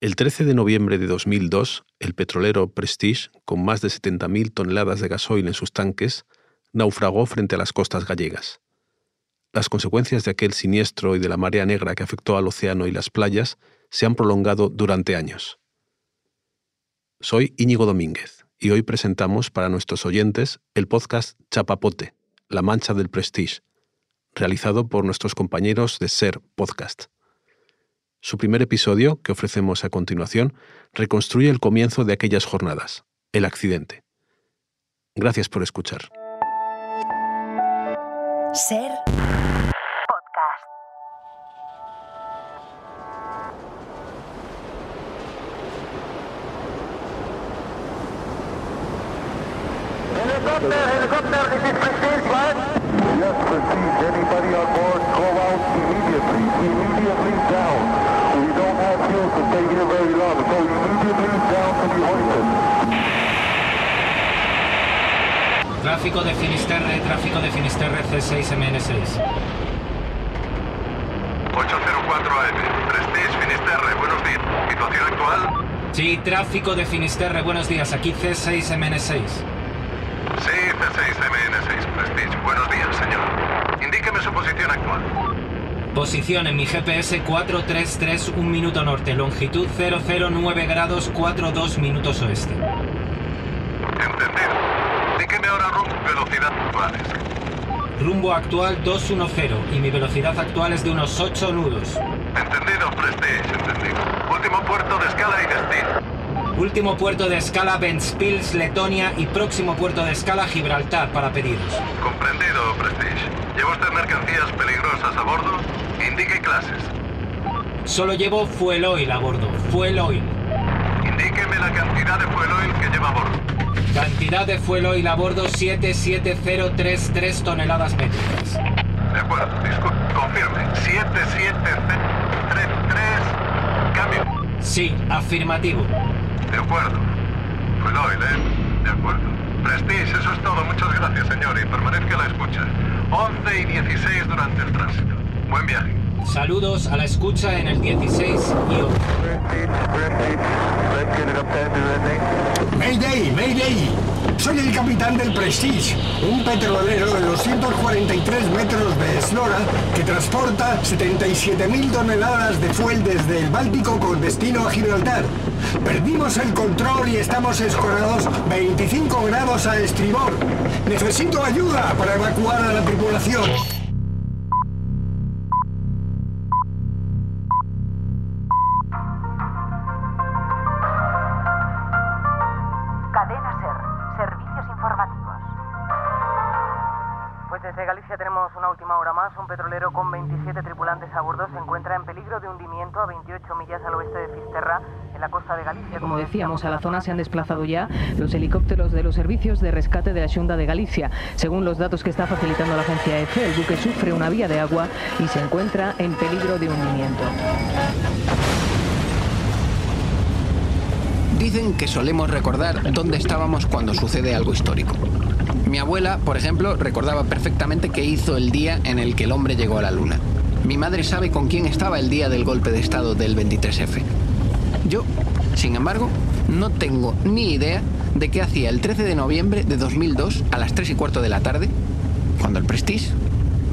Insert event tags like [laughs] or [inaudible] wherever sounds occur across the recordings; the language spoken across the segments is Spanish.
El 13 de noviembre de 2002, el petrolero Prestige, con más de 70.000 toneladas de gasoil en sus tanques, naufragó frente a las costas gallegas. Las consecuencias de aquel siniestro y de la marea negra que afectó al océano y las playas se han prolongado durante años. Soy Íñigo Domínguez y hoy presentamos para nuestros oyentes el podcast Chapapote, La Mancha del Prestige, realizado por nuestros compañeros de Ser Podcast. Su primer episodio, que ofrecemos a continuación, reconstruye el comienzo de aquellas jornadas, el accidente. Gracias por escuchar. Ser podcast. Helicopter, helicopter, this is Prestige, right? Yes, Prestige. Down to. Tráfico de Finisterre, tráfico de Finisterre C6MN6. 804 AM, Prestige, Finisterre, buenos días. ¿Situación actual? Sí, tráfico de Finisterre, buenos días. Aquí C6MN6. Sí, C6MN6, Prestige, buenos días, señor. Indíqueme su posición actual. Posición en mi GPS 433, 1 minuto norte. Longitud 009 grados 42 minutos oeste. Entendido. Indíqueme ahora rumbo velocidad actuales. Rumbo actual 210 y mi velocidad actual es de unos 8 nudos. Entendido, Prestige, entendido. Último puerto de escala y destino. Último puerto de escala Ventspils, Letonia y próximo puerto de escala Gibraltar para pedidos. Comprendido, Prestige. ¿Lleva usted mercancías peligrosas a bordo? Indique clases. Solo llevo fuel oil a bordo. Fuel oil. Indíqueme la cantidad de fuel oil que lleva a bordo. Cantidad de fuel oil a bordo 77033 toneladas métricas. De acuerdo, disculpe. Confirme. 7733. Cambio. Sí, afirmativo. De acuerdo. Fuel oil, ¿eh? De acuerdo. Prestige, eso es todo. Muchas gracias, señor. Y permanezca a la escucha. 11 y 16 durante el tránsito. Buen viaje. Saludos a la escucha en el 16 y 11. Prestige, Prestige. Let's get it up to Andy, Mayday, Mayday. Soy el capitán del Prestige, un petrolero de 243 metros de eslora que transporta 77.000 toneladas de fuel desde el Báltico con destino a Gibraltar. Perdimos el control y estamos escorados 25 grados a estribor. Necesito ayuda para evacuar a la tripulación. Petrolero con 27 tripulantes a bordo se encuentra en peligro de hundimiento a 28 millas al oeste de Fisterra, en la costa de Galicia. Como decíamos, a la zona se han desplazado ya los helicópteros de los servicios de rescate de la Xunta de Galicia. Según los datos que está facilitando la agencia EFE, el buque sufre una vía de agua y se encuentra en peligro de hundimiento. Dicen que solemos recordar dónde estábamos cuando sucede algo histórico. Mi abuela, por ejemplo, recordaba perfectamente qué hizo el día en el que el hombre llegó a la luna. Mi madre sabe con quién estaba el día del golpe de Estado del 23F. Yo, sin embargo, no tengo ni idea de qué hacía el 13 de noviembre de 2002 a las 3 y cuarto de la tarde, cuando el Prestige,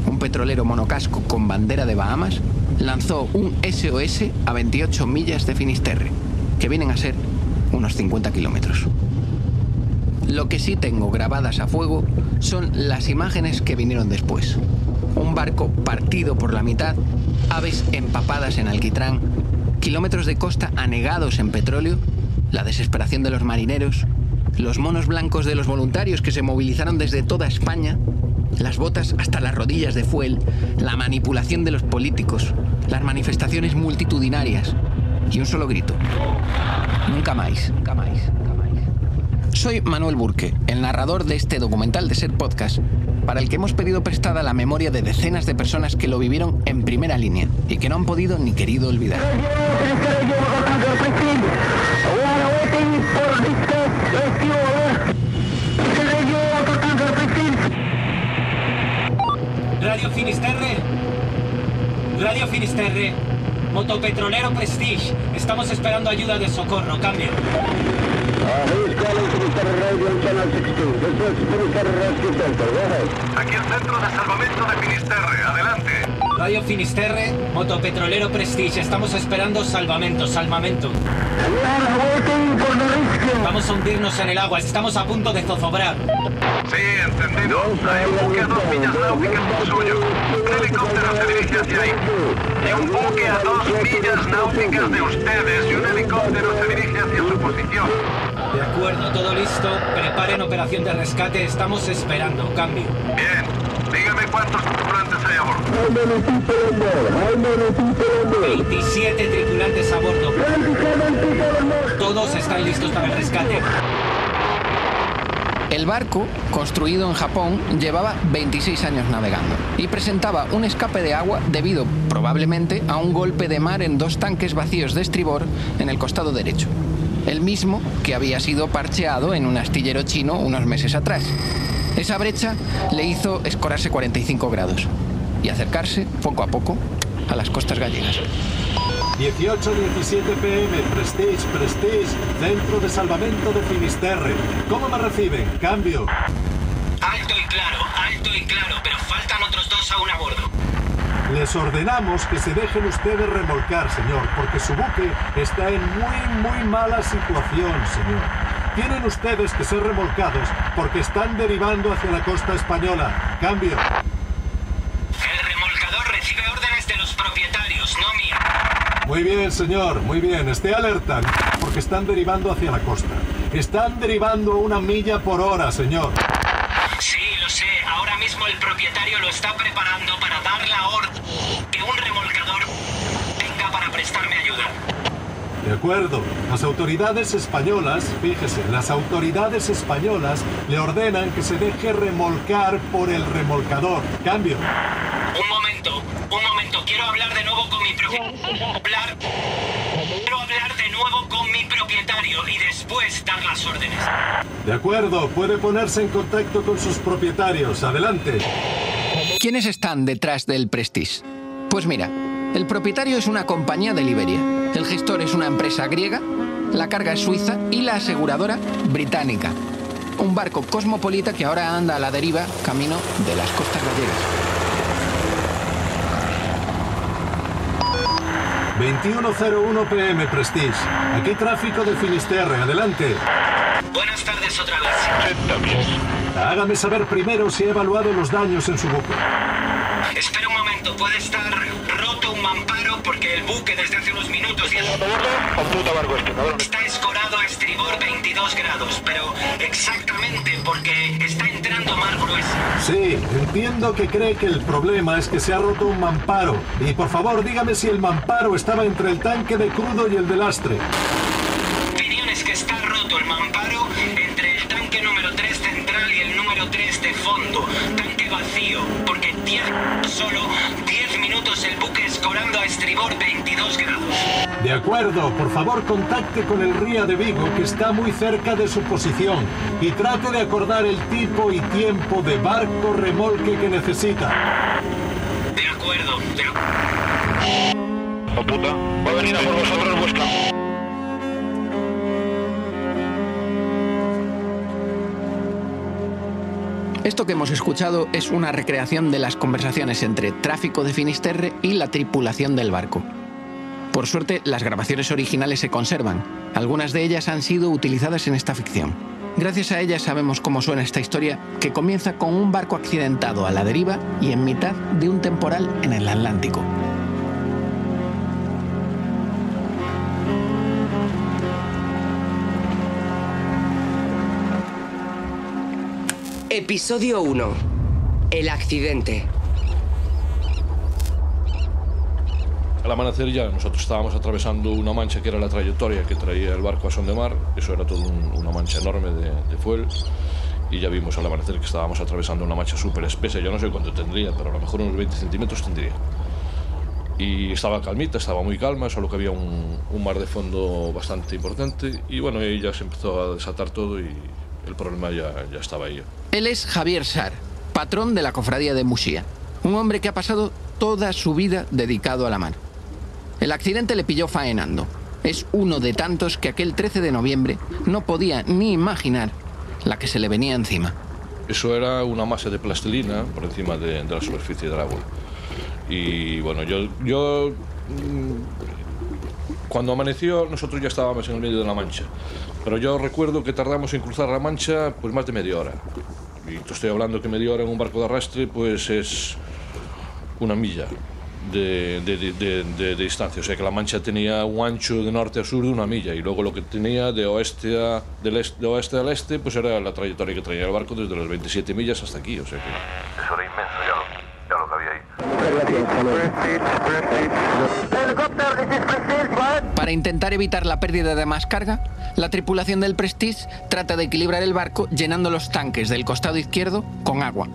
un petrolero monocasco con bandera de Bahamas, lanzó un SOS a 28 millas de Finisterre, que vienen a ser unos 50 kilómetros. Lo que sí tengo grabadas a fuego son las imágenes que vinieron después. Un barco partido por la mitad, aves empapadas en alquitrán, kilómetros de costa anegados en petróleo, la desesperación de los marineros, los monos blancos de los voluntarios que se movilizaron desde toda España, las botas hasta las rodillas de fuel, la manipulación de los políticos, las manifestaciones multitudinarias y un solo grito. Nunca más, nunca más. Soy Manuel Burque, el narrador de este documental de Ser Podcast, para el que hemos pedido prestada la memoria de decenas de personas que lo vivieron en primera línea y que no han podido ni querido olvidar. Radio Finisterre. Radio Finisterre. Motopetrolero Prestige. Estamos esperando ayuda de socorro. Cambio. Aquí el centro de salvamento de Finisterre. Adelante. Radio Finisterre, Motopetrolero Prestige. Estamos esperando salvamento, salvamento. Vamos a hundirnos en el agua. Estamos a punto de zozobrar. Sí, entendido. Hay un buque a dos millas náuticas por suyo. Un helicóptero se dirige hacia ahí. Y un buque a dos millas náuticas de ustedes y un helicóptero se dirige hacia su posición. De acuerdo, todo listo. Preparen operación de rescate. Estamos esperando. Cambio. Bien. Dígame cuántos tripulantes hay a bordo. 27 tripulantes a bordo. Todos están listos para el rescate. El barco, construido en Japón, llevaba 26 años navegando y presentaba un escape de agua debido probablemente a un golpe de mar en dos tanques vacíos de estribor en el costado derecho. El mismo que había sido parcheado en un astillero chino unos meses atrás. Esa brecha le hizo escorarse 45 grados y acercarse poco a poco a las costas gallegas. 18-17 pm, Prestige, Prestige, Centro de Salvamento de Finisterre. ¿Cómo me reciben? Cambio. Alto y claro, alto y claro, pero faltan otros dos aún a bordo. Les ordenamos que se dejen ustedes remolcar, señor, porque su buque está en muy, muy mala situación, señor. Tienen ustedes que ser remolcados porque están derivando hacia la costa española. Cambio. El remolcador recibe órdenes de los propietarios, no mía. Muy bien, señor, muy bien. Esté alerta, porque están derivando hacia la costa. Están derivando una milla por hora, señor. Sí, lo sé. Ahora mismo el propietario lo está preparando para dar la orden que un remolcador venga para prestarme ayuda. De acuerdo. Las autoridades españolas, fíjese, las autoridades españolas le ordenan que se deje remolcar por el remolcador. Cambio. Un momento, un momento. Quiero hablar de nuevo con mi propietario. Hablar. Quiero hablar de nuevo con mi propietario y después dar las órdenes. De acuerdo, puede ponerse en contacto con sus propietarios. Adelante. ¿Quiénes están detrás del Prestige? Pues mira, el propietario es una compañía de Liberia, el gestor es una empresa griega, la carga es suiza y la aseguradora británica. Un barco cosmopolita que ahora anda a la deriva camino de las costas gallegas. 2101 pm, Prestige. Aquí tráfico de Finisterre. Adelante. Buenas tardes otra vez. Hágame saber primero si ha evaluado los daños en su buque. Espera un momento, puede estar roto un mamparo porque el buque desde hace unos minutos ya está escorado a estribor 22 grados, pero exactamente porque está entrando mar grueso. Sí, entiendo que cree que el problema es que se ha roto un mamparo. Y por favor, dígame si el mamparo estaba entre el tanque de crudo y el de lastre. Opinión es que está roto el mamparo entre el tanque número 3 central y el número 3 de fondo. Tanque vacío, porque en 10 solo 10 minutos el buque escorando a estribor 22 grados. De acuerdo, por favor contacte con el Ría de Vigo, que está muy cerca de su posición, y trate de acordar el tipo y tiempo de barco remolque que necesita. De acuerdo, de acuerdo. Oh puta, va a venir a por vosotros vuestra. Esto que hemos escuchado es una recreación de las conversaciones entre tráfico de Finisterre y la tripulación del barco. Por suerte, las grabaciones originales se conservan. Algunas de ellas han sido utilizadas en esta ficción. Gracias a ellas sabemos cómo suena esta historia, que comienza con un barco accidentado a la deriva y en mitad de un temporal en el Atlántico. Episodio 1. El accidente. Al amanecer ya nosotros estábamos atravesando una mancha que era la trayectoria que traía el barco a son de mar. Eso era todo un- una mancha enorme de, de fuel. Y ya vimos al amanecer que estábamos atravesando una mancha súper espesa. Yo no sé cuánto tendría, pero a lo mejor unos 20 centímetros tendría. Y estaba calmita, estaba muy calma, solo que había un, un mar de fondo bastante importante. Y bueno, ahí ya se empezó a desatar todo y el problema ya, ya estaba ahí. Él es Javier Sar, patrón de la cofradía de Muxía, un hombre que ha pasado toda su vida dedicado a la mar. El accidente le pilló faenando. Es uno de tantos que aquel 13 de noviembre no podía ni imaginar la que se le venía encima. Eso era una masa de plastilina por encima de, de la superficie del agua. Y bueno, yo, yo mm, cuando amaneció nosotros ya estábamos en el medio de la mancha. Pero yo recuerdo que tardamos en cruzar la mancha pues más de media hora. Y te estoy hablando que media hora en un barco de arrastre pues es una milla de, de- de- de- distancia. O sea que la mancha tenía un ancho de norte a sur de una milla y luego lo que tenía de oeste, a, del este, de oeste al este pues era la trayectoria que traía el barco desde las 27 millas hasta aquí. O sea que Eso era inmenso, ya ahí. Para intentar evitar la pérdida de más carga, la tripulación del Prestige trata de equilibrar el barco llenando los tanques del costado izquierdo con agua.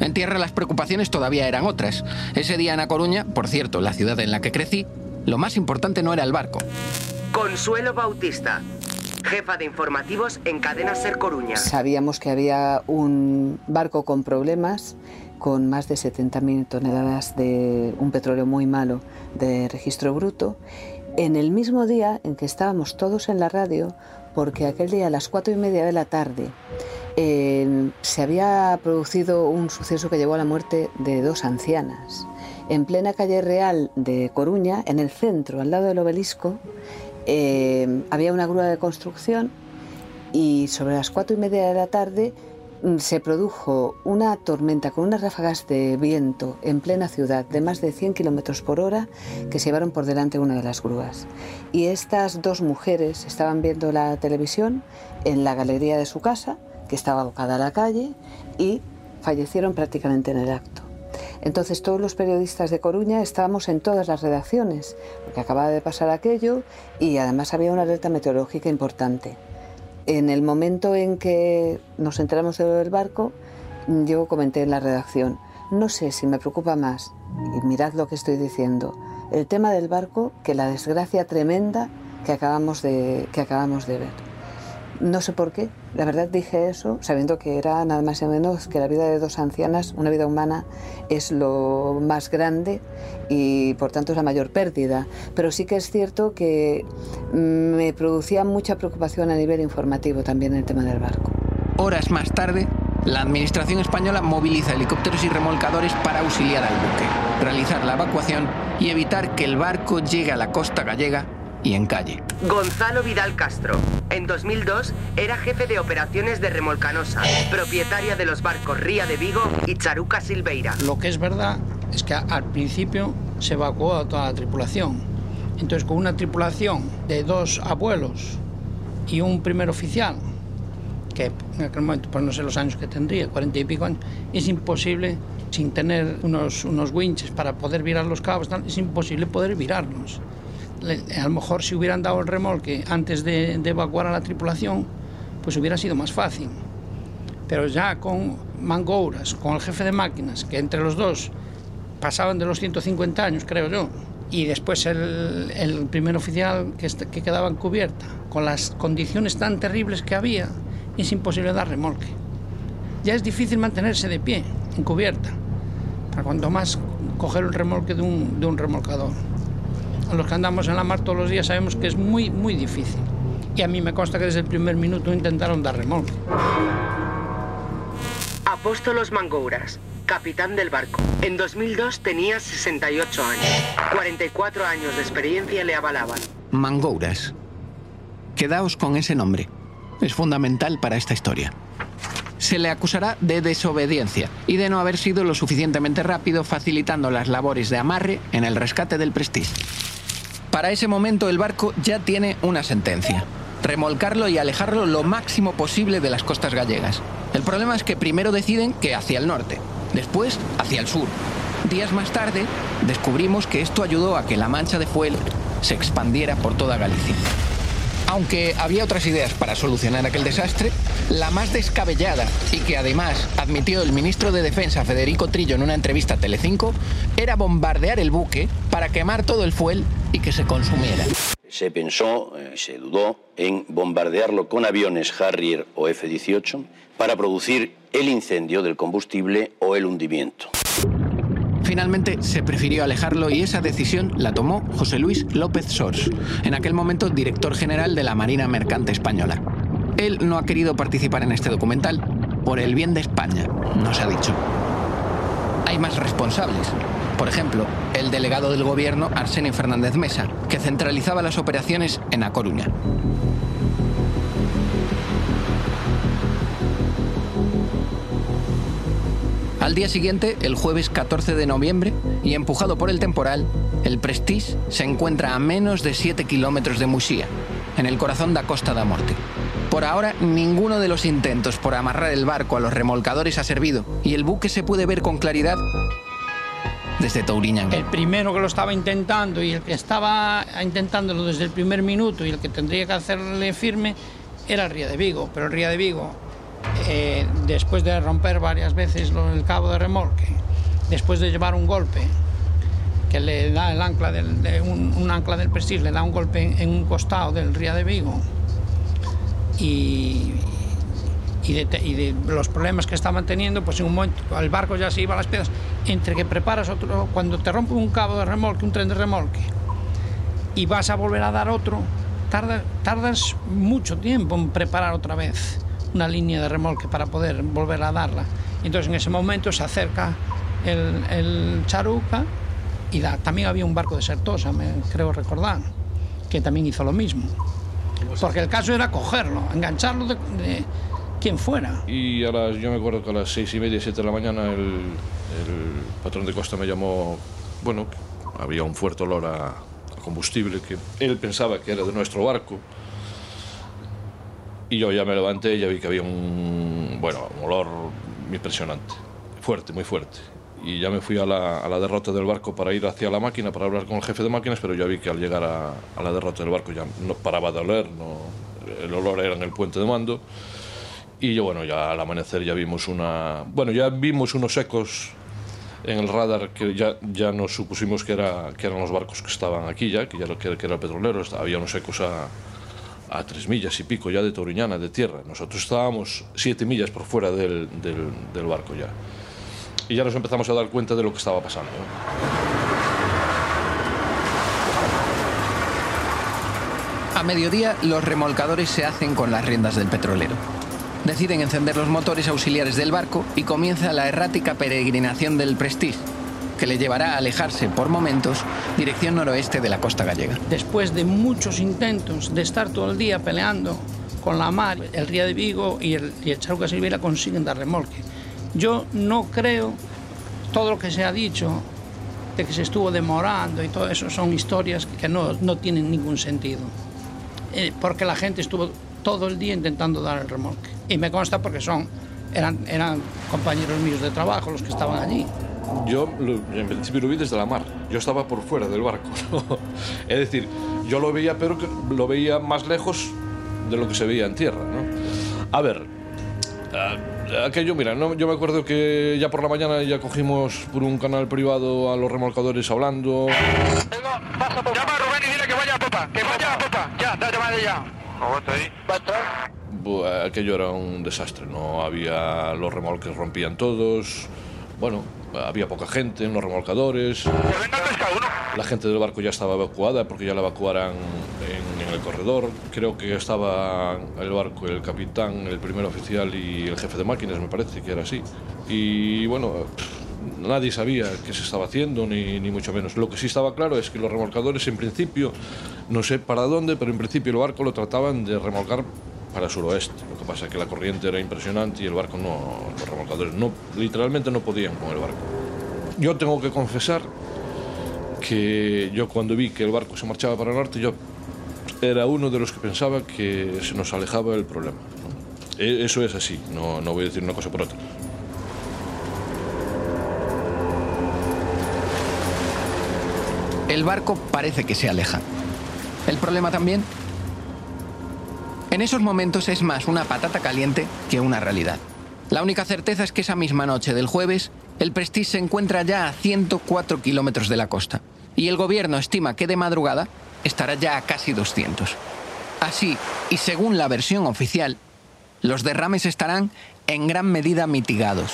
En tierra las preocupaciones todavía eran otras. Ese día en A Coruña, por cierto, la ciudad en la que crecí, lo más importante no era el barco. Consuelo Bautista, jefa de informativos en Cadena Ser Coruña. Sabíamos que había un barco con problemas, con más de 70.000 toneladas de un petróleo muy malo de registro bruto, en el mismo día en que estábamos todos en la radio, porque aquel día a las cuatro y media de la tarde se había producido un suceso que llevó a la muerte de dos ancianas. En plena calle Real de Coruña, en el centro, al lado del obelisco, eh, había una grúa de construcción y sobre las cuatro y media de la tarde se produjo una tormenta con unas ráfagas de viento en plena ciudad de más de 100 kilómetros por hora que se llevaron por delante una de las grúas. Y estas dos mujeres estaban viendo la televisión en la galería de su casa, que estaba abocada a la calle, y fallecieron prácticamente en el acto. Entonces todos los periodistas de Coruña estábamos en todas las redacciones, porque acababa de pasar aquello y además había una alerta meteorológica importante. En el momento en que nos enteramos de lo del barco, yo comenté en la redacción, no sé si me preocupa más, y mirad lo que estoy diciendo, el tema del barco que la desgracia tremenda que acabamos de, que acabamos de ver. No sé por qué, la verdad dije eso sabiendo que era nada más y menos que la vida de dos ancianas, una vida humana, es lo más grande y por tanto es la mayor pérdida. Pero sí que es cierto que mm, me producía mucha preocupación a nivel informativo también el tema del barco. Horas más tarde, la Administración española moviliza helicópteros y remolcadores para auxiliar al buque, realizar la evacuación y evitar que el barco llegue a la costa gallega y encalle. Gonzalo Vidal Castro. En 2002 era jefe de operaciones de Remolcanosa, propietaria de los barcos Ría de Vigo y Charuca Silveira. Lo que es verdad es que al principio se evacuó a toda la tripulación. Entonces, con una tripulación de dos abuelos y un primer oficial, que en aquel momento, pues no sé los años que tendría, cuarenta y pico años, es imposible, sin tener unos, unos winches para poder virar los cabos, es imposible poder virarlos. A lo mejor si hubieran dado el remolque antes de, evacuar a la tripulación, pues hubiera sido más fácil. Pero ya con Mangouras, con el jefe de máquinas, que entre los dos pasaban de los 150 años, creo yo, y después el, primer oficial que, quedaba en cubierta, con las condiciones tan terribles que había, es imposible dar remolque. Ya es difícil mantenerse de pie, en cubierta, para cuanto más coger el remolque un, de un remolcador. A los que andamos en la mar todos los días sabemos que es muy, muy difícil. Y a mí me consta que desde el primer minuto intentaron dar remolque. Apóstolos Mangouras, capitán del barco. En 2002 tenía 68 años. 44 años de experiencia le avalaban. Mangouras. Quedaos con ese nombre. Es fundamental para esta historia. Se le acusará de desobediencia y de no haber sido lo suficientemente rápido facilitando las labores de amarre en el rescate del Prestige. Para ese momento el barco ya tiene una sentencia. Remolcarlo y alejarlo lo máximo posible de las costas gallegas. El problema es que primero deciden que hacia el norte, después hacia el sur. Días más tarde descubrimos que esto ayudó a que la mancha de fuel se expandiera por toda Galicia. Aunque había otras ideas para solucionar aquel desastre, la más descabellada y que además admitió el ministro de Defensa Federico Trillo en una entrevista a Telecinco era bombardear el buque para quemar todo el fuel y que se consumiera. Se pensó, eh, se dudó, en bombardearlo con aviones Harrier o F-18 para producir el incendio del combustible o el hundimiento. Finalmente se prefirió alejarlo y esa decisión la tomó José Luis López Sors, en aquel momento director general de la Marina Mercante Española. Él no ha querido participar en este documental por el bien de España, nos ha dicho. Hay más responsables. Por ejemplo, el delegado del gobierno Arsenio Fernández Mesa, que centralizaba las operaciones en A Coruña. Al día siguiente, el jueves 14 de noviembre, y empujado por el temporal, el Prestige se encuentra a menos de 7 kilómetros de Muxía, en el corazón de la Costa da Morte. Por ahora, ninguno de los intentos por amarrar el barco a los remolcadores ha servido, y el buque se puede ver con claridad desde Touriñán. El primero que lo estaba intentando y el que estaba intentándolo desde el primer minuto y el que tendría que hacerle firme era el Ría de Vigo, pero el Ría de Vigo eh, después de romper varias veces el cabo de remolque, después de llevar un golpe que le da el ancla del, de un, ancla del Prestige, le da un golpe en, un costado del Ría de Vigo y, de, los problemas que estaban teniendo, pues en un momento el barco ya se iba a las piedras, entre que preparas otro, cuando te rompe un cabo de remolque, un tren de remolque, y vas a volver a dar otro, tardas mucho tiempo en preparar otra vez una línea de remolque para poder volver a darla. Entonces en ese momento se acerca el, Charuca y también había un barco de Sertosa, me creo recordar, que también hizo lo mismo. Porque el caso era cogerlo, engancharlo de, quien fuera. Y a las, yo me acuerdo que a las seis y media, siete de la mañana, el, patrón de costa me llamó, bueno, había un fuerte olor a combustible que él pensaba que era de nuestro barco. Y yo ya me levanté y ya vi que había un, bueno, un olor impresionante, fuerte, muy fuerte. Y ya me fui a la, a la, derrota del barco para ir hacia la máquina, para hablar con el jefe de máquinas, pero ya vi que al llegar a, a la derrota del barco ya no paraba de oler, no, el olor era en el puente de mando. Y yo, bueno, ya al amanecer ya vimos una... Bueno, ya vimos unos ecos en el radar que ya, ya nos supusimos que, era, que eran los barcos que estaban aquí ya, que ya que, que era el petrolero, había unos ecos a, a tres millas y pico ya de Toriñana, de tierra. Nosotros estábamos siete millas por fuera del, del barco ya. Y ya nos empezamos a dar cuenta de lo que estaba pasando. A mediodía, los remolcadores se hacen con las riendas del petrolero. Deciden encender los motores auxiliares del barco y comienza la errática peregrinación del Prestige, que le llevará a alejarse por momentos dirección noroeste de la costa gallega. Después de muchos intentos de estar todo el día peleando con la mar, el Ría de Vigo y el, y el Charuca Silveira consiguen dar remolque. Yo no creo todo lo que se ha dicho de que se estuvo demorando y todo eso son historias que no, no tienen ningún sentido. Eh, porque la gente estuvo todo el día intentando dar el remolque. Y me consta porque son, eran, eran compañeros míos de trabajo los que estaban allí. Yo en principio lo vi desde la mar. Yo estaba por fuera del barco. [laughs] ¿no? Es decir, yo lo veía, pero lo veía más lejos de lo que se veía en tierra. ¿no? A ver, aquello, mira, ¿no? yo me acuerdo que ya por la mañana ya cogimos por un canal privado a los remolcadores hablando. Llama a Rubén y dile que vaya a popa, que vaya a popa. Ya, da llamada ya. Aquello era un desastre, no había los remolques rompían todos. Bueno, había poca gente en los remolcadores. La gente del barco ya estaba evacuada porque ya la evacuaran en, en, el corredor. Creo que estaba el barco, el capitán, el primer oficial y el jefe de máquinas, me parece que era así. Y bueno, nadie sabía qué se estaba haciendo, ni, ni mucho menos. Lo que sí estaba claro es que los remolcadores, en principio, no sé para dónde, pero en principio el barco lo trataban de remolcar para suroeste. Que pasa es que la corriente era impresionante y el barco no, los remolcadores no, literalmente no podían con el barco. Yo tengo que confesar que yo cuando vi que el barco se marchaba para el norte, yo era uno de los que pensaba que se nos alejaba el problema. ¿no? Eso es así, no, no voy a decir una cosa por otra. El barco parece que se aleja. El problema también en esos momentos es más una patata caliente que una realidad. La única certeza es que esa misma noche del jueves, el Prestige se encuentra ya a 104 kilómetros de la costa y el gobierno estima que de madrugada estará ya a casi 200. Así, y según la versión oficial, los derrames estarán en gran medida mitigados.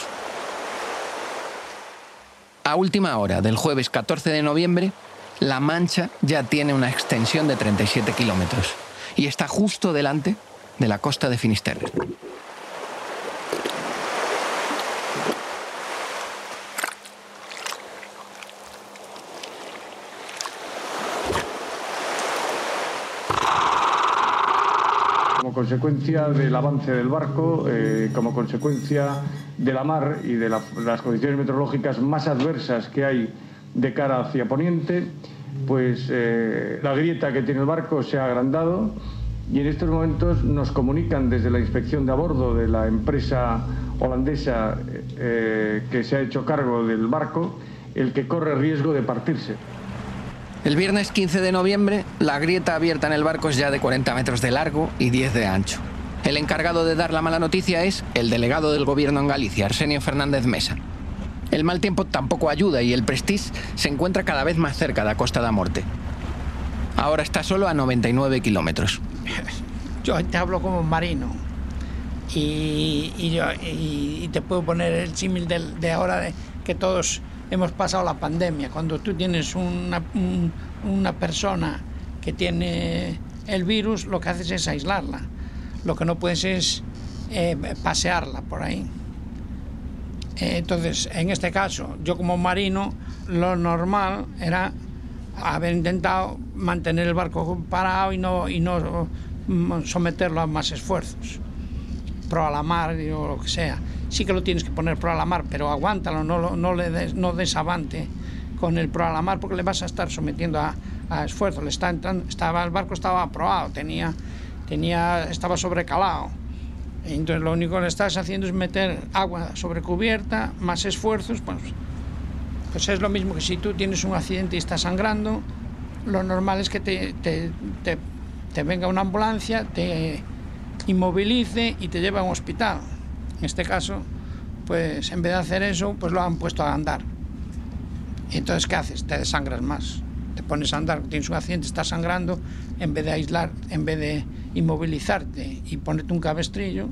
A última hora del jueves 14 de noviembre, La Mancha ya tiene una extensión de 37 kilómetros y está justo delante de la costa de Finisterre. Como consecuencia del avance del barco, eh, como consecuencia de la mar y de la- las condiciones meteorológicas más adversas que hay de cara hacia poniente, pues eh, la grieta que tiene el barco se ha agrandado y en estos momentos nos comunican desde la inspección de a bordo de la empresa holandesa eh, que se ha hecho cargo del barco el que corre riesgo de partirse. El viernes 15 de noviembre, la grieta abierta en el barco es ya de 40 metros de largo y 10 de ancho. El encargado de dar la mala noticia es el delegado del gobierno en Galicia, Arsenio Fernández Mesa. El mal tiempo tampoco ayuda y el Prestige se encuentra cada vez más cerca de la Costa da Morte. Ahora está solo a 99 kilómetros. [laughs] Yo te hablo como marino y, y yo, y, y te puedo poner el símil del- de, ahora de que todos hemos pasado la pandemia. Cuando tú tienes una, un- una persona que tiene el virus, lo que haces es aislarla. Lo que no puedes es eh, pasearla por ahí. Entonces, en este caso, yo como marino, lo normal era haber intentado mantener el barco parado y no, y no someterlo a más esfuerzos. Pro a la mar o lo que sea. Sí que lo tienes que poner pro a la mar, pero aguántalo, no, no le des, no desavante con el pro a la mar porque le vas a estar sometiendo a, a esfuerzo. Le está entrando, estaba, el barco estaba aprobado, tenía, tenía, estaba sobrecalado. Entonces lo único que le estás haciendo es meter agua sobre cubierta, más esfuerzos, pues, pues es lo mismo que si tú tienes un accidente y estás sangrando, lo normal es que te, te, te- te venga una ambulancia, te inmovilice y te lleve a un hospital. En este caso, pues en vez de hacer eso, pues lo han puesto a andar. Y entonces, ¿qué haces? Te desangras más. Te pones a andar, tienes un accidente, estás sangrando, en vez de aislar, en vez de inmovilizarte y ponerte un cabestrillo,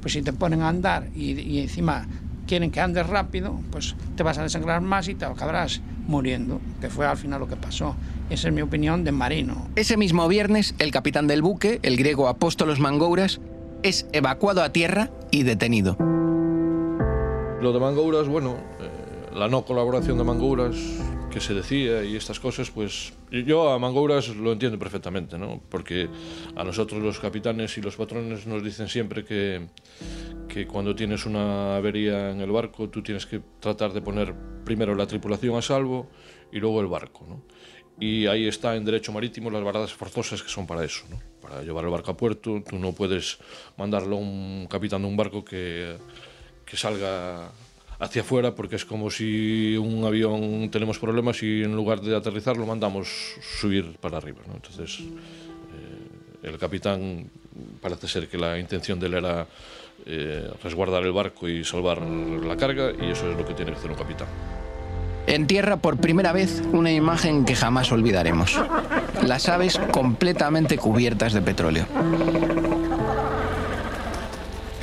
pues si te ponen a andar y, y encima quieren que andes rápido, pues te vas a desangrar más y te acabarás muriendo, que fue al final lo que pasó. Esa es mi opinión de marino. Ese mismo viernes, el capitán del buque, el griego Apóstolos Mangouras, es evacuado a tierra y detenido. Lo de Mangouras, bueno, eh, la no colaboración de Mangouras que se decía y estas cosas, pues yo a Mangouras lo entiendo perfectamente, ¿no? Porque a nosotros los capitanes y los patrones nos dicen siempre que, que cuando tienes una avería en el barco, tú tienes que tratar de poner primero la tripulación a salvo y luego el barco, ¿no? Y ahí está en derecho marítimo las varadas forzosas que son para eso, ¿no? Para llevar el barco a puerto, tú no puedes mandarlo a un capitán de un barco que que salga hacia afuera porque es como si un avión tenemos problemas y en lugar de aterrizar lo mandamos subir para arriba. Entonces eh, el capitán parece ser que la intención de él era eh, resguardar el barco y salvar la carga y eso es lo que tiene que hacer un capitán. En tierra, por primera vez, una imagen que jamás olvidaremos. Las aves completamente cubiertas de petróleo.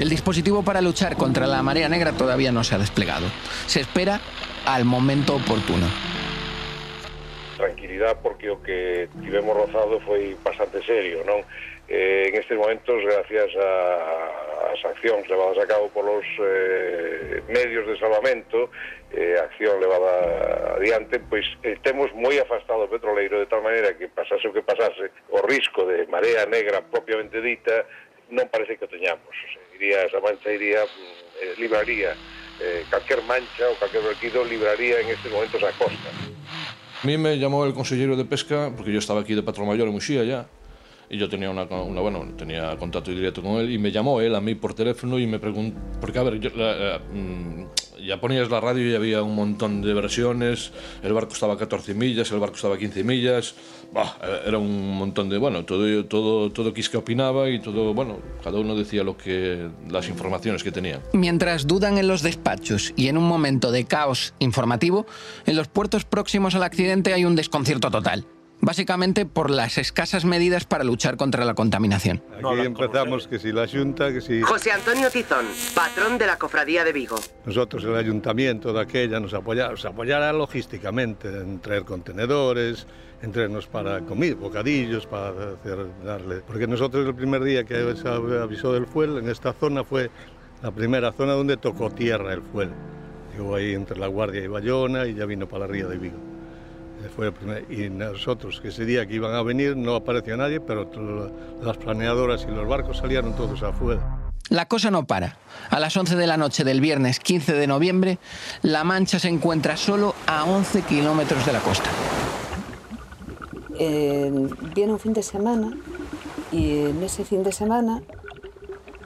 El dispositivo para luchar contra la marea negra todavía no se ha desplegado. Se espera al momento oportuno. Tranquilidad porque o que tivemos rozado foi bastante serio, non? Eh, en estes momentos, gracias a, as accións levadas a cabo polos eh, medios de salvamento, eh, acción levada adiante, pois eh, temos moi afastado o petroleiro de tal maneira que pasase o que pasase, o risco de marea negra propiamente dita non parece que o teñamos. O sea, iría, esa mancha iría, mm, eh, libraría eh, calquer mancha ou calquer vertido libraría en estes momentos a costa. A mí me llamó el consejero de pesca, porque yo estaba aquí de patrón mayor en Muxía ya, y yo tenía una, una, bueno, tenía contacto directo con él, y me llamó él a mí por teléfono y me preguntó, porque a ver, yo, la- la- mm, ya ponías la radio y había un montón de versiones, el barco estaba a 14 millas, el barco estaba a 15 millas, bah, era un montón de, bueno, todo, todo, todo Quisque opinaba y todo, bueno, cada uno decía lo que, las informaciones que tenía. Mientras dudan en los despachos y en un momento de caos informativo, en los puertos próximos al accidente hay un desconcierto total. Básicamente por las escasas medidas para luchar contra la contaminación. Aquí empezamos que si la Junta, que si... José Antonio Tizón, patrón de la Cofradía de Vigo. Nosotros, el ayuntamiento de aquella, nos apoyara, nos apoyara logísticamente en traer contenedores, en traernos para comer, bocadillos, para hacer, darle... Porque nosotros el primer día que se avisó del fuel, en esta zona fue la primera zona donde tocó tierra el fuel. Llegó ahí entre La Guardia y Bayona y ya vino para la ría de Vigo. Fue el primer- y nosotros, que ese día que iban a venir, no apareció nadie, pero las planeadoras y los barcos salieron todos afuera. La cosa no para. A las 11 de la noche del viernes 15 de noviembre, La Mancha se encuentra solo a 11 kilómetros de la costa. Eh, viene un fin de semana y en ese fin de semana,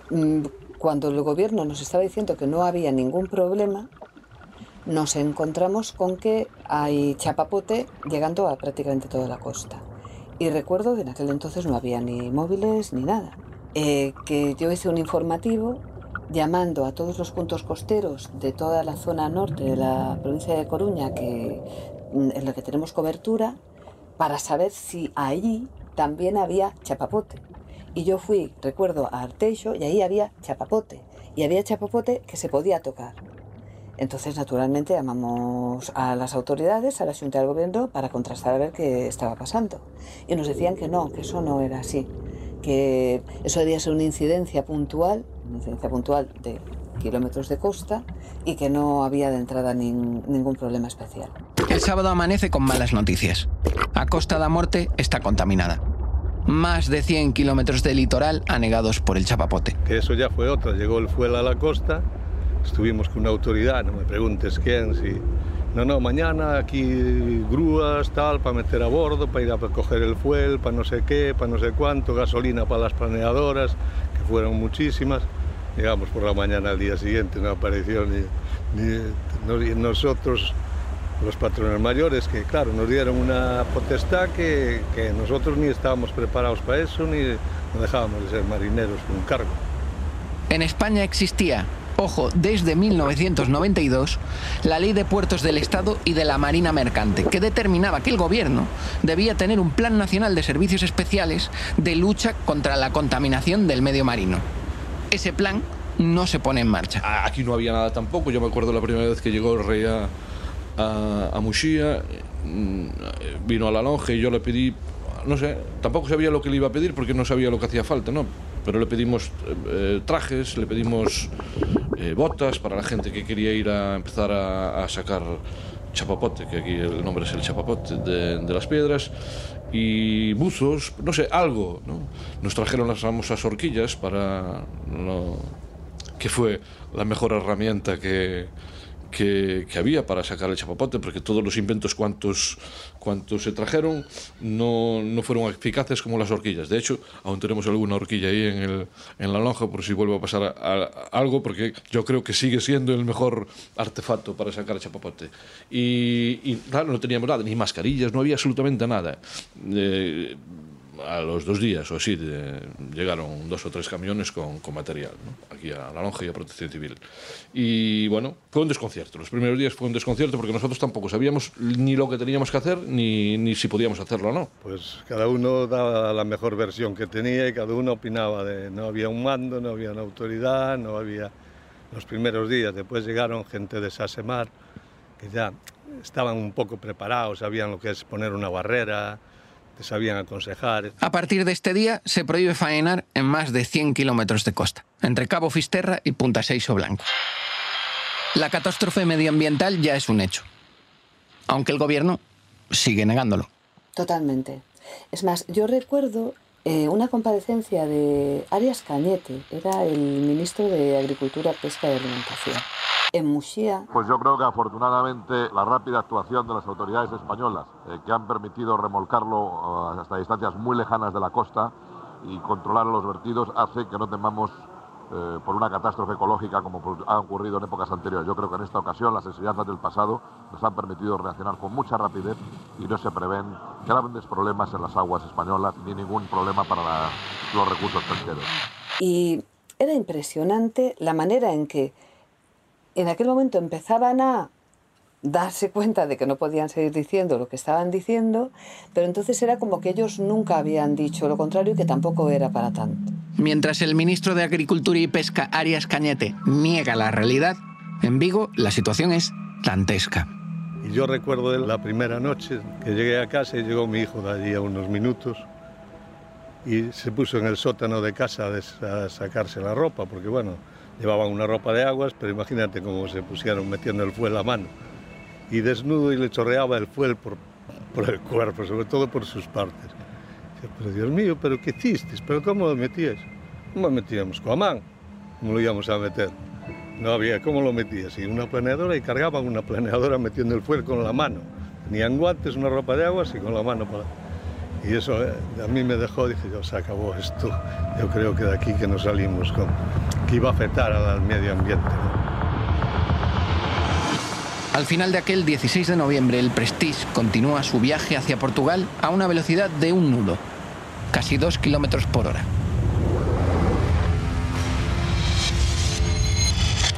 mm, cuando el gobierno nos estaba diciendo que no había ningún problema, nos encontramos con que hay chapapote llegando a prácticamente toda la costa. Y recuerdo que en aquel entonces no había ni móviles ni nada. Eh, que yo hice un informativo llamando a todos los puntos costeros de toda la zona norte de la provincia de Coruña que, mm, en la que tenemos cobertura para saber si allí también había chapapote. Y yo fui, recuerdo, a Arteixo y ahí había chapapote. Y había chapapote que se podía tocar. Entonces, naturalmente, llamamos a las autoridades, a la Junta del Gobierno, para contrastar a ver qué estaba pasando. Y nos decían que no, que eso no era así. Que eso debía ser una incidencia puntual, una incidencia puntual de kilómetros de costa, y que no había de entrada nin- ningún problema especial. El sábado amanece con malas noticias. A Costa da Morte está contaminada. Más de 100 kilómetros de litoral anegados por el chapapote. Que eso ya fue otra, llegó el fuel a la costa, estuvimos con una autoridad, no me preguntes quién, si... No, no, mañana aquí grúas, tal, para meter a bordo, para ir a coger el fuel, para no sé qué, para no sé cuánto, gasolina para las planeadoras, que fueron muchísimas. Llegamos por la mañana al día siguiente, no apareció ni, ni- no- nosotros, los patrones mayores, que claro, nos dieron una potestad que, que nosotros ni estábamos preparados para eso, ni no dejábamos de ser marineros con cargo. En España existía, ojo, desde 1992, la Ley de Puertos del Estado y de la Marina Mercante, que determinaba que el gobierno debía tener un Plan Nacional de Servicios Especiales de lucha contra la contaminación del medio marino. Ese plan no se pone en marcha. Aquí no había nada tampoco. Yo me acuerdo la primera vez que llegó el rey a, a, Muxía, mm, vino a la longe y yo le pedí, no sé, tampoco sabía lo que le iba a pedir porque no sabía lo que hacía falta, ¿no? Pero le pedimos eh, trajes, le pedimos eh, botas para la gente que quería ir a empezar a, sacar chapapote, que aquí el nombre es el chapapote de, las piedras, y buzos, no sé, algo, ¿no? Nos trajeron las famosas horquillas para... no- que fue la mejor herramienta que, que, que había para sacar el chapapote, porque todos los inventos cuantos, cuantos se trajeron no, no fueron eficaces como las horquillas. De hecho, aún tenemos alguna horquilla ahí en, el, en la lonja por si vuelve a pasar algo, porque yo creo que sigue siendo el mejor artefacto para sacar chapapote. Y, y, claro, no teníamos nada, ni mascarillas, no había absolutamente nada. Eh, a los dos días o así llegaron dos o tres camiones con, material aquí a la lonja y a protección civil. Y bueno fue un desconcierto. Los primeros días fue un desconcierto porque nosotros tampoco sabíamos ni lo que teníamos que hacer ni, ni si podíamos hacerlo o no. Pues cada uno daba la mejor versión que tenía y cada uno opinaba de no había un mando, no había una autoridad, no había los primeros días. Después llegaron gente de Sasemar que ya estaban un poco preparados, sabían lo que es poner una barrera, te sabían aconsejar. A partir de este día se prohíbe faenar en más de 100 kilómetros de costa, entre Cabo Fisterra y Punta Seixo Blanco. La catástrofe medioambiental ya es un hecho, aunque el gobierno sigue negándolo. Totalmente. Es más, yo recuerdo eh, una comparecencia de Arias Cañete, era el ministro de Agricultura, Pesca y Alimentación, en Muxía. Pues yo creo que afortunadamente la rápida actuación de las autoridades españolas, eh, que han permitido remolcarlo eh, hasta distancias muy lejanas de la costa y controlar los vertidos, hace que no temamos eh, por una catástrofe ecológica como por- ha ocurrido en épocas anteriores. Yo creo que en esta ocasión las enseñanzas del pasado nos han permitido reaccionar con mucha rapidez y no se prevén grandes problemas en las aguas españolas ni ningún problema para la- los recursos pesqueros. Y era impresionante la manera en que en aquel momento empezaban a darse cuenta de que no podían seguir diciendo lo que estaban diciendo, pero entonces era como que ellos nunca habían dicho lo contrario y que tampoco era para tanto. Mientras el ministro de Agricultura y Pesca, Arias Cañete, niega la realidad, en Vigo la situación es dantesca. Y yo recuerdo la primera noche que llegué a casa y llegó mi hijo de allí a unos minutos y se puso en el sótano de casa a sacarse la ropa, porque bueno, llevaban una ropa de aguas, pero imagínate cómo se pusieron metiendo el fuel a mano. Y desnudo y le chorreaba el fuel por, por el cuerpo, sobre todo por sus partes. Pero Dios mío, ¿pero qué hiciste? ¿Pero cómo lo metías? ¿Cómo lo metíamos? ¿Con la mano? ¿Cómo lo íbamos a meter? No había cómo lo metías. Y una planeadora y cargaban una planeadora metiendo el fuel con la mano. Tenían guantes, una ropa de aguas y con la mano. Y eso eh, a mí me dejó, dije yo, se acabó esto. Yo creo que de aquí que nos salimos con... que iba a afectar al medio ambiente. Al final de aquel 16 de noviembre, el Prestige continúa su viaje hacia Portugal a una velocidad de un nudo, casi dos kilómetros por hora.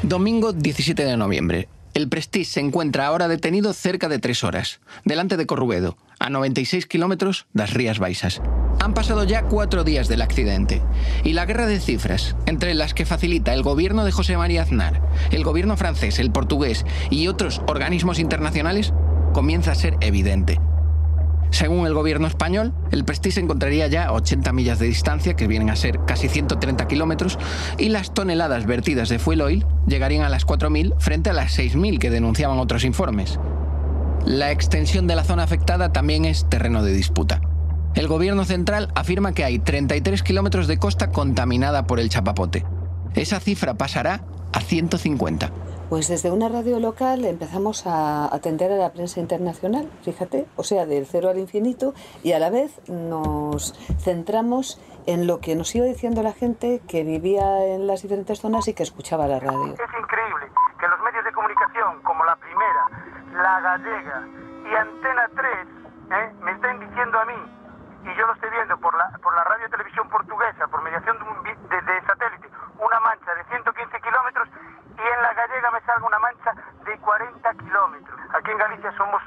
Domingo 17 de noviembre. El Prestige se encuentra ahora detenido cerca de tres horas, delante de Corruedo, a 96 kilómetros das Rías Baixas. Han pasado ya cuatro días del accidente y la guerra de cifras, entre las que facilita el gobierno de José María Aznar, el gobierno francés, el portugués y otros organismos internacionales, comienza a ser evidente. Según el gobierno español, el Prestige encontraría ya a 80 millas de distancia, que vienen a ser casi 130 kilómetros, y las toneladas vertidas de fuel oil llegarían a las 4.000 frente a las 6.000 que denunciaban otros informes. La extensión de la zona afectada también es terreno de disputa. El gobierno central afirma que hay 33 kilómetros de costa contaminada por el chapapote. Esa cifra pasará a 150. Pues desde una radio local empezamos a atender a la prensa internacional, fíjate, o sea, del cero al infinito, y a la vez nos centramos en lo que nos iba diciendo la gente que vivía en las diferentes zonas y que escuchaba la radio. Es increíble que los medios de comunicación como La Primera, La Gallega y Antena 3 ¿eh? me estén diciendo a mí, y yo lo estoy viendo por la, por la radio y televisión portuguesa, por mediación de, un, de, de satélite, una mancha de 115 kilómetros y en la gallega me salga una mancha de 40 kilómetros. Aquí en Galicia somos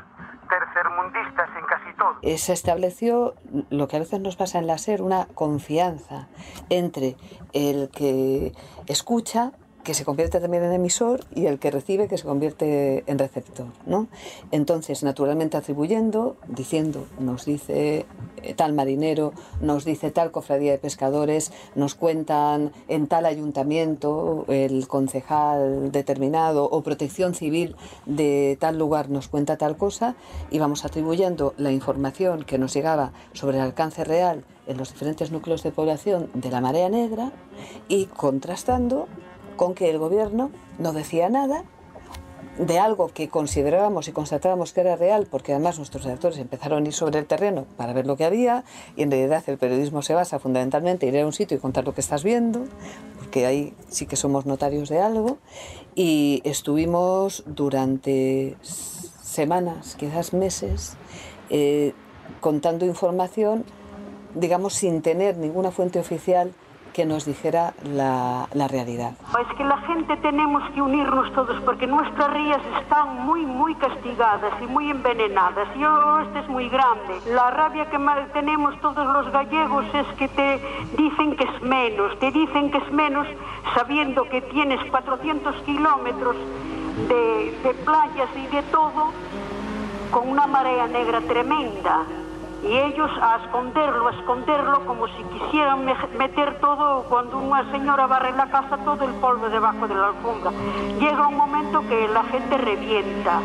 tercermundistas en casi todo. Eh, Se estableció lo que a veces nos pasa en la SER, una confianza entre el que escucha que se convierte también en emisor y el que recibe que se convierte en receptor. ¿no? Entonces, naturalmente atribuyendo, diciendo, nos dice eh, tal marinero, nos dice tal cofradía de pescadores, nos cuentan en tal ayuntamiento el concejal determinado o protección civil de tal lugar nos cuenta tal cosa y vamos atribuyendo la información que nos llegaba sobre el alcance real en los diferentes núcleos de población de la marea negra y contrastando con que el gobierno no decía nada de algo que considerábamos y constatábamos que era real, porque además nuestros redactores empezaron a ir sobre el terreno para ver lo que había, y en realidad el periodismo se basa fundamentalmente en ir a un sitio y contar lo que estás viendo, porque ahí sí que somos notarios de algo, y estuvimos durante semanas, quizás meses, eh, contando información, digamos, sin tener ninguna fuente oficial que nos dijera la, la, realidad. Es que la gente tenemos que unirnos todos porque nuestras rías están muy, muy castigadas y muy envenenadas. Y este es muy grande. La rabia que tenemos todos los gallegos es que te dicen que es menos, te dicen que es menos sabiendo que tienes 400 kilómetros de, de playas y de todo con una marea negra tremenda y ellos a esconderlo, a esconderlo como si quisieran meter todo, cuando una señora barre la casa, todo el polvo debajo de la alfombra. Llega un momento que la gente revienta.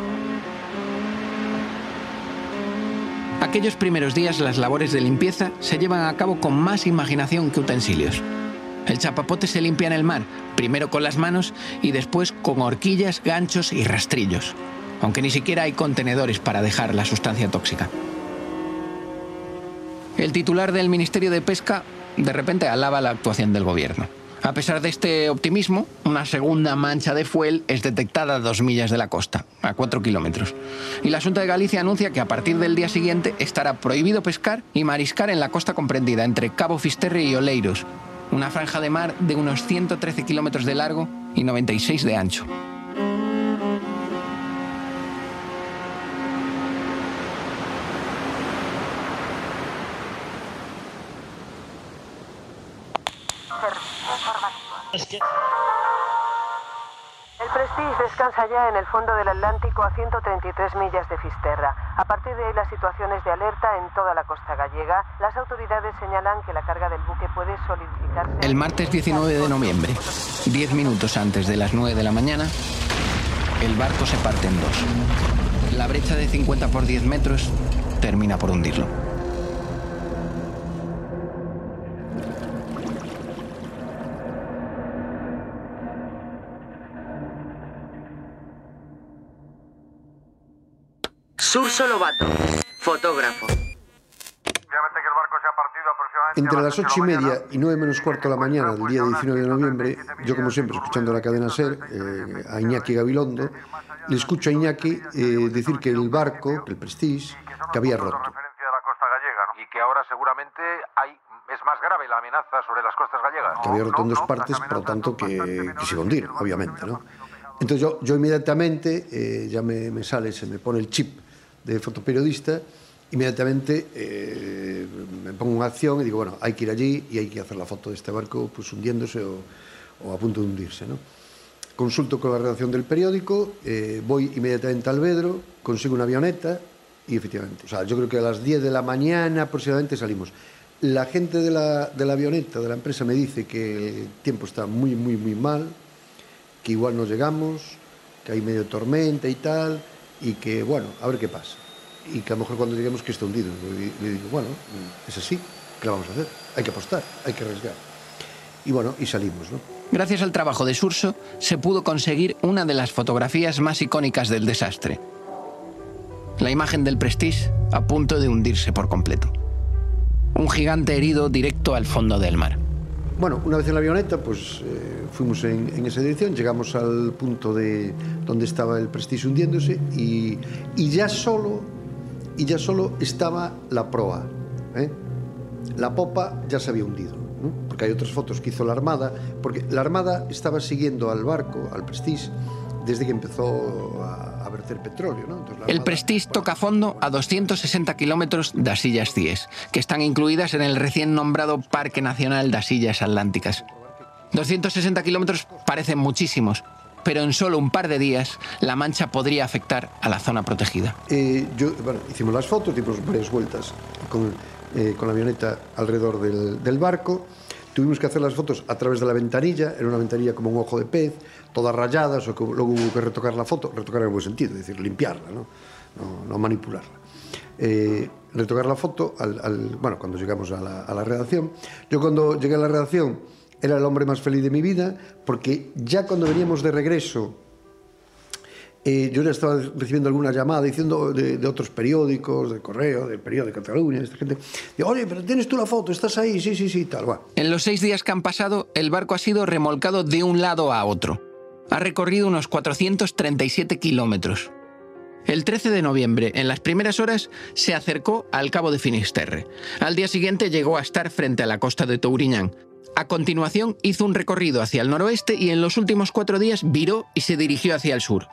Aquellos primeros días las labores de limpieza se llevan a cabo con más imaginación que utensilios. El chapapote se limpia en el mar, primero con las manos y después con horquillas, ganchos y rastrillos, aunque ni siquiera hay contenedores para dejar la sustancia tóxica. El titular del Ministerio de Pesca de repente alaba la actuación del gobierno. A pesar de este optimismo, una segunda mancha de fuel es detectada a dos millas de la costa, a cuatro kilómetros. Y la Junta de Galicia anuncia que a partir del día siguiente estará prohibido pescar y mariscar en la costa comprendida entre Cabo Fisterre y Oleiros, una franja de mar de unos 113 kilómetros de largo y 96 de ancho. El Prestige descansa ya en el fondo del Atlántico a 133 millas de Fisterra. A partir de ahí la situación es de alerta en toda la costa gallega. Las autoridades señalan que la carga del buque puede solidificarse. El martes 19 de noviembre, 10 minutos antes de las 9 de la mañana, el barco se parte en dos. La brecha de 50 por 10 metros termina por hundirlo. Surso Lobato, fotógrafo. Entre las ocho y media y nueve menos cuarto de la mañana del día 19 de noviembre, yo como siempre escuchando la cadena SER, eh, a Iñaki Gabilondo, le escucho a Iñaki eh, decir que el barco, el Prestige, que había roto. Y que ahora seguramente hay, es más grave la amenaza sobre las costas gallegas. que había roto en dos partes, por lo tanto que, que se iba a hundir, obviamente, ¿no? Entonces yo, yo inmediatamente, eh, ya me, me sale, se me pone el chip de fotoperiodista, inmediatamente eh, me pongo en acción y digo, bueno, hay que ir allí y hay que hacer la foto de este barco pues hundiéndose o, a punto de hundirse, ¿no? Consulto con la redacción del periódico, eh, voy inmediatamente al Vedro, consigo una avioneta y efectivamente, o sea, yo creo que a las 10 de la mañana aproximadamente salimos. La gente de la, de la avioneta, de la empresa, me dice que el tiempo está muy, muy, muy mal, que igual no llegamos, que hay medio tormenta y tal, y que, bueno, a ver qué pasa. Y que a lo mejor cuando lleguemos que esté hundido. Le digo, bueno, es así, ¿qué vamos a hacer? Hay que apostar, hay que arriesgar. Y bueno, y salimos, ¿no? Gracias al trabajo de Surso, se pudo conseguir una de las fotografías más icónicas del desastre. La imagen del Prestige a punto de hundirse por completo. Un gigante herido directo al fondo del mar. Bueno, una vez en la avioneta, pues eh, fuimos en, esa dirección, llegamos al punto de donde estaba el Prestige hundiéndose y, ya solo y ya solo estaba la proa. ¿eh? La popa ya se había hundido, porque hay otras fotos que hizo la Armada, porque la Armada estaba siguiendo al barco, al Prestige, desde que empezó a, a verter petróleo. ¿no? Entonces, la El Prestige toca fondo a 260 kilómetros das Illas Cíes, que están incluidas en el recién nombrado Parque Nacional das Illas Atlánticas. 260 kilómetros parecen muchísimos, pero en solo un par de días la mancha podría afectar a la zona protegida. Eh, yo, bueno, hicimos las fotos, dimos varias vueltas con, eh, con la avioneta alrededor del, del barco. Tuvimos que hacer las fotos a través de la ventanilla, era una ventanilla como un ojo de pez, todas rayadas, o que luego hubo que retocar la foto, retocar en buen sentido, es decir, limpiarla, no, no, no manipularla. Eh, retocar la foto, al, al- bueno, cuando llegamos a la, a la redacción. Yo cuando llegué a la redacción era el hombre más feliz de mi vida, porque ya cuando veníamos de regreso eh, yo ya estaba recibiendo alguna llamada diciendo de, de otros periódicos, del Correo, del periódico de Cataluña, esta gente. Digo, oye, pero tienes tú la foto, estás ahí, sí, sí, sí, tal, va. En los seis días que han pasado, el barco ha sido remolcado de un lado a otro. Ha recorrido unos 437 kilómetros. El 13 de noviembre, en las primeras horas, se acercó al Cabo de Finisterre. Al día siguiente llegó a estar frente a la costa de Touriñán. A continuación hizo un recorrido hacia el noroeste y en los últimos cuatro días viró y se dirigió hacia el sur.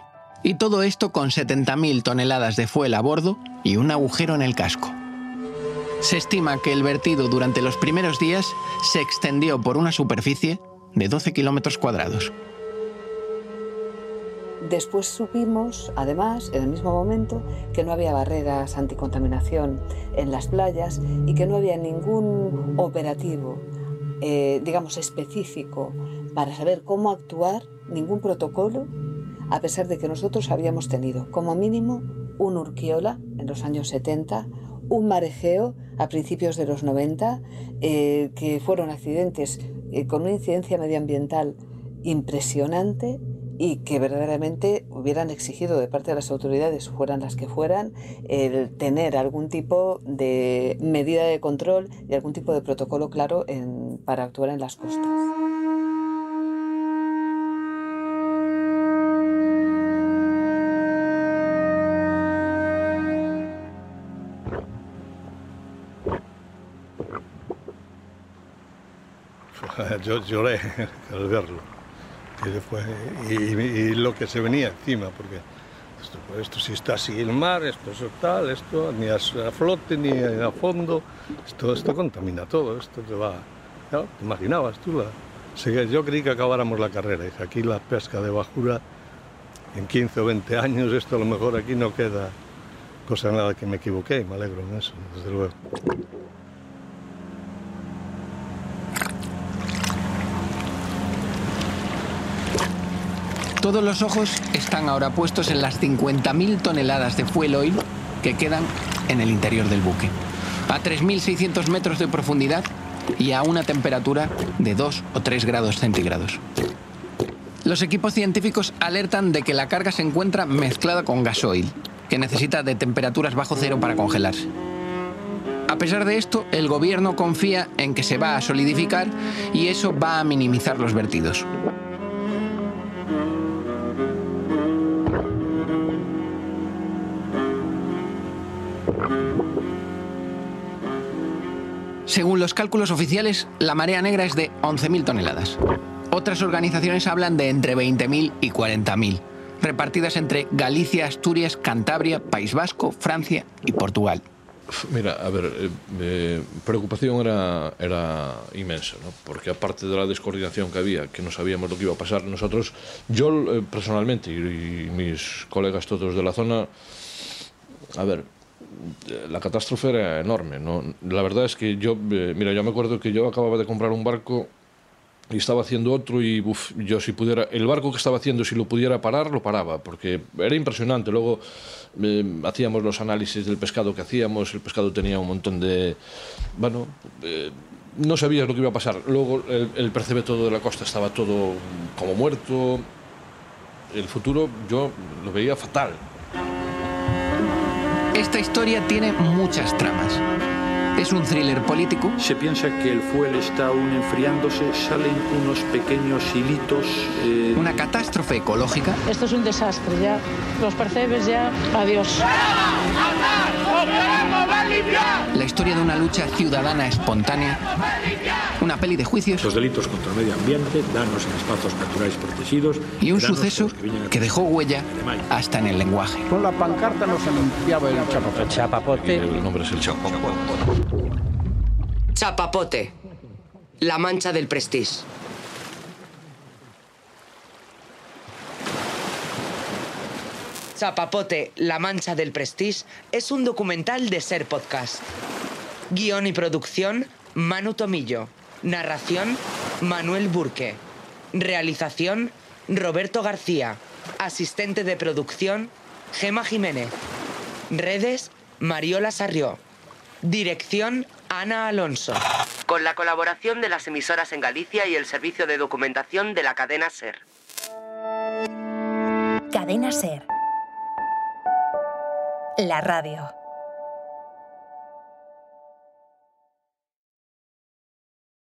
Y todo esto con 70.000 toneladas de fuel a bordo y un agujero en el casco. Se estima que el vertido durante los primeros días se extendió por una superficie de 12 kilómetros cuadrados. Después supimos, además, en el mismo momento, que no había barreras anticontaminación en las playas y que no había ningún operativo, eh, digamos, específico para saber cómo actuar, ningún protocolo, a pesar de que nosotros habíamos tenido como mínimo un Urquiola en los años 70, un marejeo a principios de los 90, eh, que fueron accidentes eh, con una incidencia medioambiental impresionante y que verdaderamente hubieran exigido de parte de las autoridades, fueran las que fueran, el tener algún tipo de medida de control y algún tipo de protocolo claro en- para actuar en las costas. [laughs] Yo lloré al verlo. Y, después- y- lo que se venía encima, porque esto, pues, esto si está así el mar, esto es tal, esto ni a, flote ni a fondo, esto, esto contamina todo, esto te va. No, ¿te imaginabas tú yo creí que acabáramos la carrera. Dije, aquí la pesca de bajura en 15 o 20 años, esto a lo mejor aquí no queda cosa nada que me equivoqué me alegro en eso, desde luego. Todos los ojos están ahora puestos en las 50.000 toneladas de fuel oil que quedan en el interior del buque. A 3.600 metros de profundidad y a una temperatura de 2 o 3 grados centígrados. Los equipos científicos alertan de que la carga se encuentra mezclada con gasoil, que necesita de temperaturas bajo cero para congelarse. A pesar de esto, el gobierno confía en que se va a solidificar y eso va a minimizar los vertidos. Según los cálculos oficiales, la marea negra es de 11.000 toneladas. Otras organizaciones hablan de entre 20.000 y 40.000, repartidas entre Galicia, Asturias, Cantabria, País Vasco, Francia y Portugal. Mira, a ver, eh, eh, preocupación era, era inmensa, ¿no? porque aparte de la descoordinación que había, que no sabíamos lo que iba a pasar, nosotros, yo eh, personalmente y, y mis colegas todos de la zona, a ver, la catástrofe era enorme. ¿no? La verdad es que yo, eh, mira, yo me acuerdo que yo acababa de comprar un barco y estaba haciendo otro y uf, yo si pudiera, el barco que estaba haciendo si lo pudiera parar, lo paraba, porque era impresionante. Luego eh, hacíamos los análisis del pescado que hacíamos, el pescado tenía un montón de, bueno, eh, no sabías lo que iba a pasar. Luego el, el percebe todo de la costa estaba todo como muerto. El futuro yo lo veía fatal. Esta historia tiene muchas tramas. Es un thriller político. Se piensa que el fuel está aún enfriándose, salen unos pequeños hilitos. Eh... Una catástrofe ecológica. Esto es un desastre ya. Los percebes ya. Adiós. La historia de una lucha ciudadana espontánea. Una peli de juicios. Los delitos contra el medio ambiente, danos en espacios naturales protegidos. Y un suceso que dejó huella hasta en el lenguaje. Con la pancarta no se limpiaba el chapapote. chapapote. El nombre es el chapapote. Chapapote. La mancha del prestige. Chapapote, La Mancha del Prestige es un documental de Ser Podcast. Guión y producción, Manu Tomillo. Narración, Manuel Burque. Realización, Roberto García. Asistente de producción, Gema Jiménez. Redes, Mariola Sarrió. Dirección, Ana Alonso. Con la colaboración de las emisoras en Galicia y el servicio de documentación de la cadena Ser. Cadena Ser. La radio.